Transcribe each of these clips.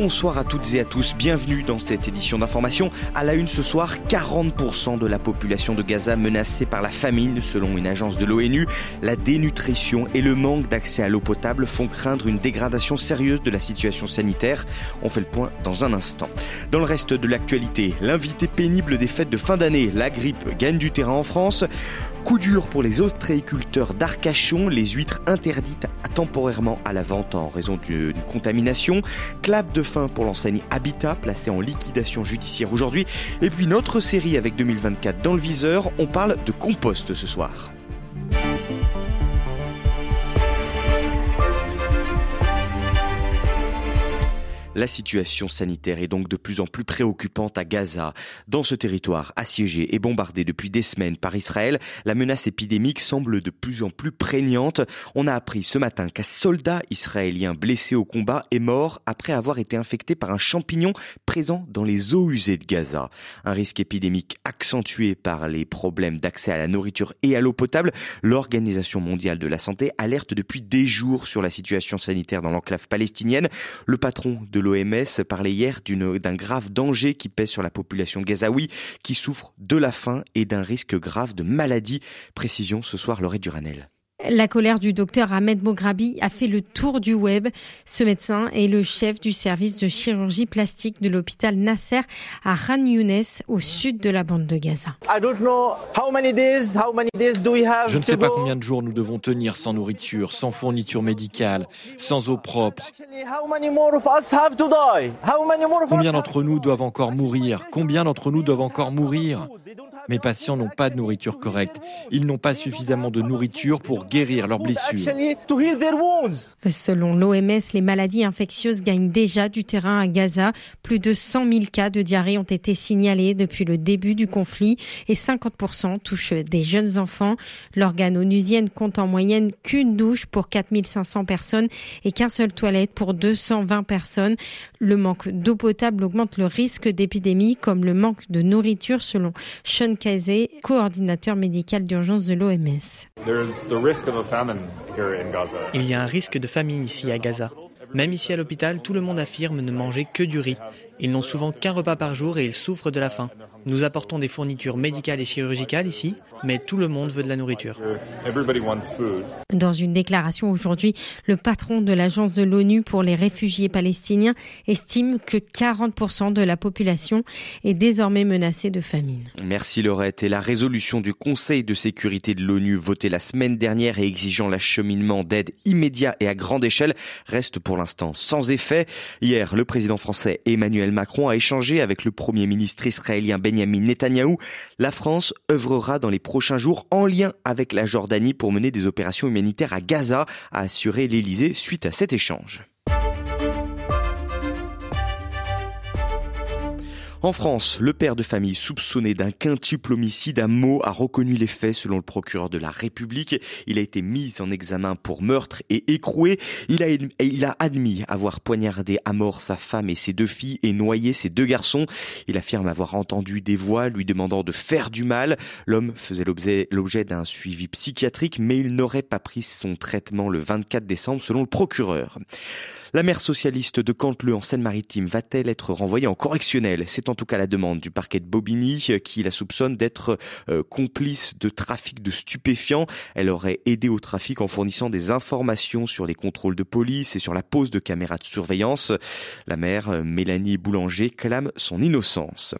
Bonsoir à toutes et à tous, bienvenue dans cette édition d'information. À la une ce soir, 40% de la population de Gaza menacée par la famine selon une agence de l'ONU. La dénutrition et le manque d'accès à l'eau potable font craindre une dégradation sérieuse de la situation sanitaire. On fait le point dans un instant. Dans le reste de l'actualité, l'invité pénible des fêtes de fin d'année, la grippe gagne du terrain en France. Coup dur pour les ostréiculteurs d'Arcachon, les huîtres interdites temporairement à la vente en raison d'une contamination. Clap de fin pour l'enseigne Habitat, placée en liquidation judiciaire aujourd'hui. Et puis notre série avec 2024 dans le viseur, on parle de compost ce soir. La situation sanitaire est donc de plus en plus préoccupante à Gaza. Dans ce territoire assiégé et bombardé depuis des semaines par Israël, la menace épidémique semble de plus en plus prégnante. On a appris ce matin qu'un soldat israélien blessé au combat est mort après avoir été infecté par un champignon présent dans les eaux usées de Gaza. Un risque épidémique accentué par les problèmes d'accès à la nourriture et à l'eau potable. L'Organisation mondiale de la santé alerte depuis des jours sur la situation sanitaire dans l'enclave palestinienne. l'OMS parlait hier d'un grave danger qui pèse sur la population gazaoui qui souffre de la faim et d'un risque grave de maladie. Précision ce soir, Laurette Duranel. La colère du docteur Ahmed Mograbi a fait le tour du web. Ce médecin est le chef du service de chirurgie plastique de l'hôpital Nasser à Khan Younes, au sud de la bande de Gaza. Je ne sais pas combien de jours nous devons tenir sans nourriture, sans fourniture médicale, sans eau propre. Combien d'entre nous doivent encore mourir? Combien d'entre nous doivent encore mourir? Mes patients n'ont pas de nourriture correcte. Ils n'ont pas suffisamment de nourriture pour guérir leurs blessures. Selon l'OMS, les maladies infectieuses gagnent déjà du terrain à Gaza. Plus de 100 000 cas de diarrhée ont été signalés depuis le début du conflit et 50% touchent des jeunes enfants. L'organe onusienne compte en moyenne qu'une douche pour 4500 personnes et qu'un seul toilette pour 220 personnes. Le manque d'eau potable augmente le risque d'épidémie comme le manque de nourriture selon Sean Kazé, coordinateur médical d'urgence de l'OMS. Il y a un risque de famine ici à Gaza. Même ici à l'hôpital, tout le monde affirme ne manger que du riz. Ils n'ont souvent qu'un repas par jour et ils souffrent de la faim. Nous apportons des fournitures médicales et chirurgicales ici, mais tout le monde veut de la nourriture. Dans une déclaration aujourd'hui, le patron de l'agence de l'ONU pour les réfugiés palestiniens estime que 40% de la population est désormais menacée de famine. Merci Laurette. Et la résolution du Conseil de sécurité de l'ONU votée la semaine dernière et exigeant l'acheminement d'aide immédiat et à grande échelle reste pour l'instant sans effet. Hier, le président français Emmanuel Macron a échangé avec le premier ministre israélien Benjamin Netanyahou. La France œuvrera dans les prochains jours en lien avec la Jordanie pour mener des opérations humanitaires à Gaza, a assuré l'Elysée suite à cet échange. En France, le père de famille soupçonné d'un quintuple homicide à Meaux a reconnu les faits selon le procureur de la République. Il a été mis en examen pour meurtre et écroué. Il a, il a admis avoir poignardé à mort sa femme et ses deux filles et noyé ses deux garçons. Il affirme avoir entendu des voix lui demandant de faire du mal. L'homme faisait l'objet d'un suivi psychiatrique, mais il n'aurait pas pris son traitement le 24 décembre selon le procureur. La mère socialiste de Cantleux en Seine-Maritime va-t-elle être renvoyée en correctionnel? C'est en tout cas la demande du parquet de Bobigny qui la soupçonne d'être euh, complice de trafic de stupéfiants. Elle aurait aidé au trafic en fournissant des informations sur les contrôles de police et sur la pose de caméras de surveillance. La mère, euh, Mélanie Boulanger, clame son innocence.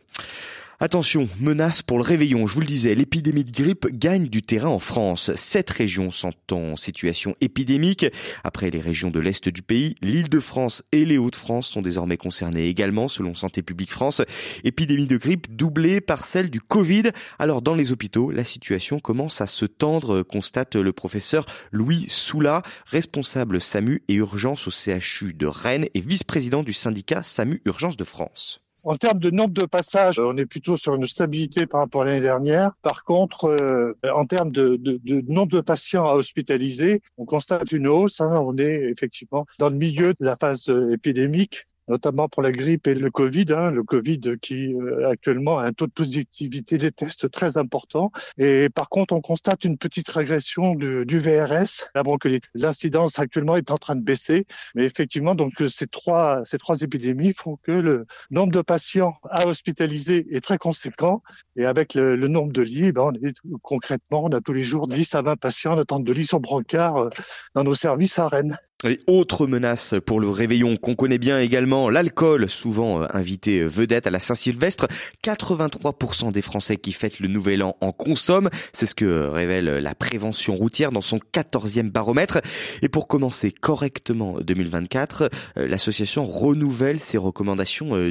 Attention, menace pour le réveillon. Je vous le disais, l'épidémie de grippe gagne du terrain en France. Sept régions sont en situation épidémique. Après les régions de l'Est du pays, l'Île-de-France et les Hauts-de-France sont désormais concernées également, selon Santé publique France. Épidémie de grippe doublée par celle du Covid. Alors, dans les hôpitaux, la situation commence à se tendre, constate le professeur Louis Soula, responsable SAMU et urgence au CHU de Rennes et vice-président du syndicat SAMU Urgence de France. En termes de nombre de passages, on est plutôt sur une stabilité par rapport à l'année dernière. Par contre, euh, en termes de, de, de, nombre de patients à hospitaliser, on constate une hausse. Hein. on est effectivement dans le milieu de la phase euh, épidémique notamment pour la grippe et le Covid. Hein, le Covid qui euh, actuellement a un taux de positivité des tests très important. Et par contre, on constate une petite régression du, du VRS. Que l'incidence actuellement est en train de baisser, mais effectivement, donc ces trois ces trois épidémies font que le nombre de patients à hospitaliser est très conséquent. Et avec le, le nombre de lits, ben on est, concrètement, on a tous les jours 10 à 20 patients en attente de lits sur brancard euh, dans nos services à Rennes. Et autre menace pour le réveillon qu'on connaît bien également, l'alcool, souvent euh, invité euh, vedette à la Saint-Sylvestre. 83% des Français qui fêtent le Nouvel An en consomment. C'est ce que révèle la prévention routière dans son 14e baromètre. Et pour commencer correctement 2024, euh, l'association renouvelle ses recommandations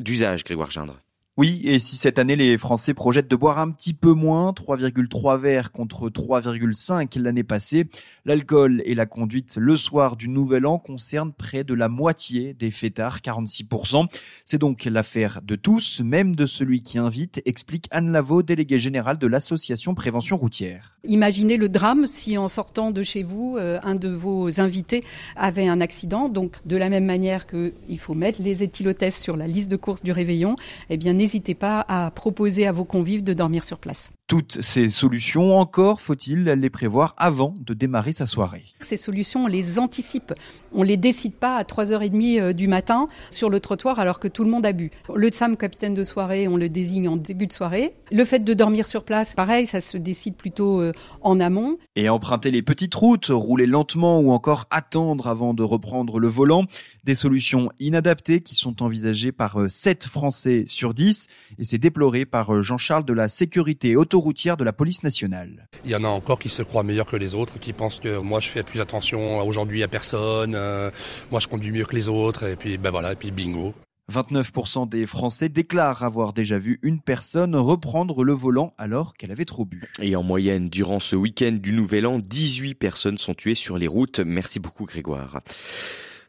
d'usage, Grégoire Gindre. Oui, et si cette année les Français projettent de boire un petit peu moins, 3,3 verres contre 3,5 l'année passée, l'alcool et la conduite le soir du Nouvel An concernent près de la moitié des fêtards, 46%. C'est donc l'affaire de tous, même de celui qui invite, explique Anne Lavaux, déléguée générale de l'association Prévention routière. Imaginez le drame si en sortant de chez vous, euh, un de vos invités avait un accident. Donc de la même manière qu'il faut mettre les éthylotests sur la liste de courses du réveillon, eh bien n'hésitez pas à proposer à vos convives de dormir sur place. Toutes ces solutions, encore faut-il les prévoir avant de démarrer sa soirée? Ces solutions, on les anticipe. On les décide pas à 3h30 euh, du matin sur le trottoir alors que tout le monde a bu. Le SAM capitaine de soirée, on le désigne en début de soirée. Le fait de dormir sur place, pareil, ça se décide plutôt euh, en amont. Et emprunter les petites routes, rouler lentement ou encore attendre avant de reprendre le volant, des solutions inadaptées qui sont envisagées par 7 euh, Français sur 10 et c'est déploré par Jean-Charles de la sécurité auto routière de la police nationale. Il y en a encore qui se croient meilleurs que les autres, qui pensent que moi je fais plus attention aujourd'hui à personne, euh, moi je conduis mieux que les autres, et puis ben voilà, et puis bingo. 29% des Français déclarent avoir déjà vu une personne reprendre le volant alors qu'elle avait trop bu. Et en moyenne, durant ce week-end du Nouvel An, 18 personnes sont tuées sur les routes. Merci beaucoup Grégoire.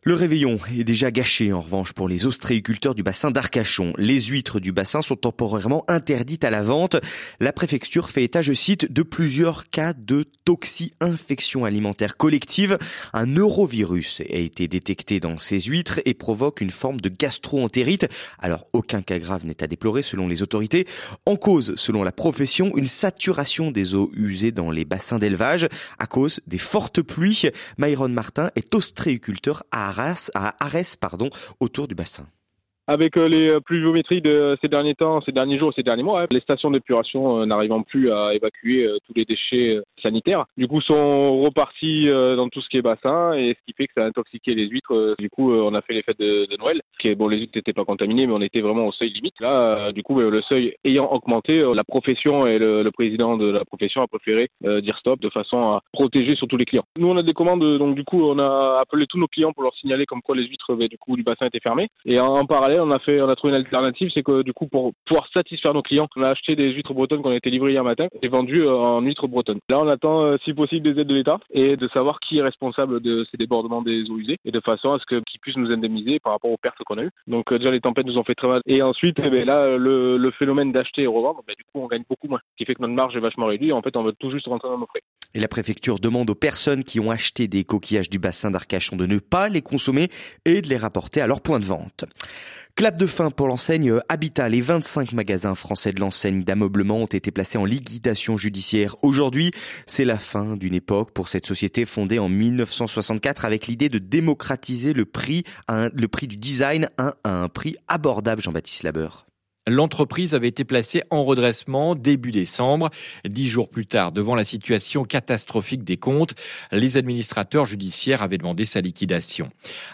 Le réveillon est déjà gâché en revanche pour les ostréiculteurs du bassin d'Arcachon. Les huîtres du bassin sont temporairement interdites à la vente. La préfecture fait état, je cite, de plusieurs cas de toxi-infection alimentaire collective. Un neurovirus a été détecté dans ces huîtres et provoque une forme de gastro-entérite. Alors aucun cas grave n'est à déplorer selon les autorités. En cause, selon la profession, une saturation des eaux usées dans les bassins d'élevage à cause des fortes pluies. Myron Martin est ostréiculteur à à Arès pardon, autour du bassin. Avec euh, les pluviométries de ces derniers temps, ces derniers jours, ces derniers mois, les stations d'épuration euh, n'arrivant plus à évacuer euh, tous les déchets sanitaires, du coup sont repartis dans tout ce qui est bassin et ce qui fait que ça a intoxiqué les huîtres. Du coup, on a fait les fêtes de, Noël, qui bon, les huîtres n'étaient pas contaminées, mais on était vraiment au seuil limite. Là, du coup, le seuil ayant augmenté, la profession et le, président de la profession a préféré dire stop de façon à protéger surtout les clients. Nous, on a des commandes, donc du coup, on a appelé tous nos clients pour leur signaler comme quoi les huîtres coup du bassin étaient fermées et en parallèle on a fait, on a trouvé une alternative, c'est que du coup, pour pouvoir satisfaire nos clients, on a acheté des huîtres bretonnes qui ont été livrées hier matin et vendues euh, en huîtres bretonnes. Là, on attend, euh, si possible, des aides de l'État et de savoir qui est responsable de ces débordements des eaux usées et de façon à ce qu'ils puissent nous indemniser par rapport aux pertes qu'on a eues. Donc euh, déjà, les tempêtes nous ont fait très mal. Et ensuite, eh ben, là, le, phénomène d'acheter et revendre, ben, du coup, on gagne beaucoup moins, ce qui fait que notre marge est vachement réduite. En fait, on veut tout juste rentrer dans nos frais. Et la préfecture demande aux personnes qui ont acheté des coquillages du bassin d'Arcachon de ne pas les consommer et de les rapporter à leur point de vente. Clap de fin pour l'enseigne Habitat. Les 25 magasins français de l'enseigne d'ameublement ont été placés en liquidation judiciaire. Aujourd'hui, c'est la fin d'une époque pour cette société fondée en 1964 avec l'idée de démocratiser le prix, du design à un prix abordable, Jean-Baptiste Labeur. L'entreprise avait été placée en redressement début décembre. Dix jours plus tard, devant la situation catastrophique des comptes, les administrateurs judiciaires avaient demandé sa liquidation.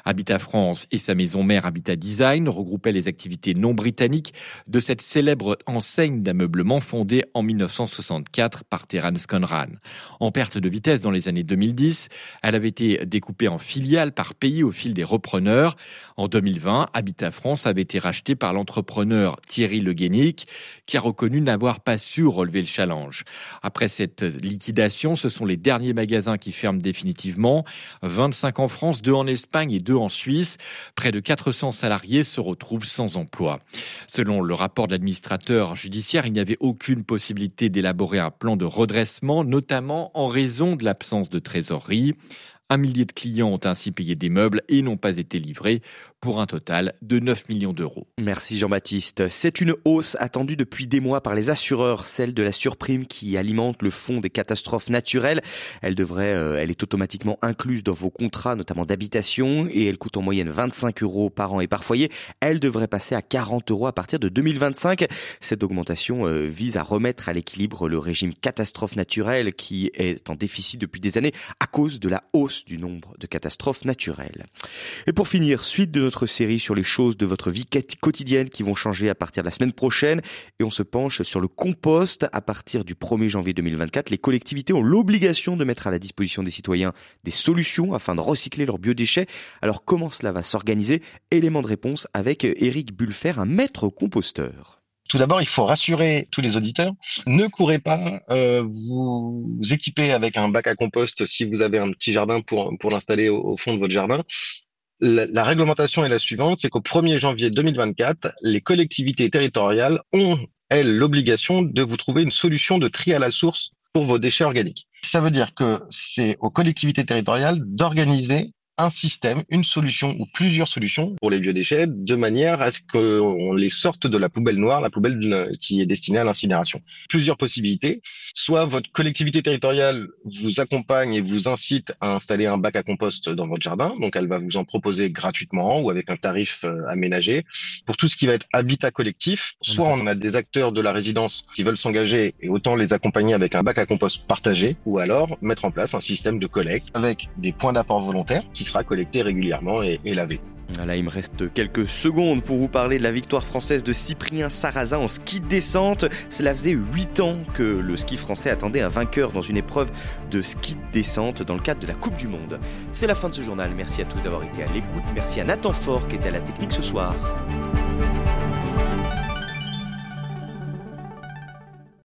Habitat France et sa maison mère Habitat Design regroupaient les activités non britanniques de cette célèbre enseigne d'ameublement fondée en 1964 par Terence Conran. En perte de vitesse dans les années 2010, elle avait été découpée en filiales par pays au fil des repreneurs. En 2020, Habitat France avait été racheté par l'entrepreneur Le Guénic, qui a reconnu n'avoir pas su relever le challenge. Après cette liquidation, ce sont les derniers magasins qui ferment définitivement. 25 en France, 2 en Espagne et 2 en Suisse. Près de 400 salariés se retrouvent sans emploi. Selon le rapport de l'administrateur judiciaire, il n'y avait aucune possibilité d'élaborer un plan de redressement, notamment en raison de l'absence de trésorerie. Un millier de clients ont ainsi payé des meubles et n'ont pas été livrés pour un total de 9 millions d'euros. Merci Jean-Baptiste. C'est une hausse attendue depuis des mois par les assureurs, celle de la surprime qui alimente le fonds des catastrophes naturelles. Elle devrait, euh, elle est automatiquement incluse dans vos contrats, notamment d'habitation, et elle coûte en moyenne 25 euros par an et par foyer. Elle devrait passer à 40 euros à partir de 2025. Cette augmentation euh, vise à remettre à l'équilibre le régime catastrophe naturelle qui est en déficit depuis des années à cause de la hausse du nombre de catastrophes naturelles. Et pour finir, suite de notre série sur les choses de votre vie quotidienne qui vont changer à partir de la semaine prochaine. Et on se penche sur le compost. À partir du 1er janvier 2024, les collectivités ont l'obligation de mettre à la disposition des citoyens des solutions afin de recycler leurs biodéchets. Alors comment cela va s'organiser? Élément de réponse avec Eric Bulfer, un maître composteur. Tout d'abord, il faut rassurer tous les auditeurs. Ne courez pas euh, vous équiper avec un bac à compost si vous avez un petit jardin pour, pour l'installer au, fond de votre jardin la, réglementation est la suivante, c'est qu'au 1er janvier 2024, les collectivités territoriales ont, elles, l'obligation de vous trouver une solution de tri à la source pour vos déchets organiques. Ça veut dire que c'est aux collectivités territoriales d'organiser un système, une solution ou plusieurs solutions pour les biodéchets de manière à ce qu'on les sorte de la poubelle noire, la poubelle qui est destinée à l'incinération. Plusieurs possibilités. Soit votre collectivité territoriale vous accompagne et vous incite à installer un bac à compost dans votre jardin, donc elle va vous en proposer gratuitement ou avec un tarif euh, aménagé. Pour tout ce qui va être habitat collectif, soit on a des acteurs de la résidence qui veulent s'engager et autant les accompagner avec un bac à compost partagé, ou alors mettre en place un système de collecte avec des points d'apport volontaires sera collecté régulièrement et, lavé. Voilà, il me reste quelques secondes pour vous parler de la victoire française de Cyprien Sarrazin en ski de descente. Cela faisait 8 ans que le ski français attendait un vainqueur dans une épreuve de ski de descente dans le cadre de la Coupe du Monde. C'est la fin de ce journal. Merci à tous d'avoir été à l'écoute. Merci à Nathan Fort qui était à la technique ce soir.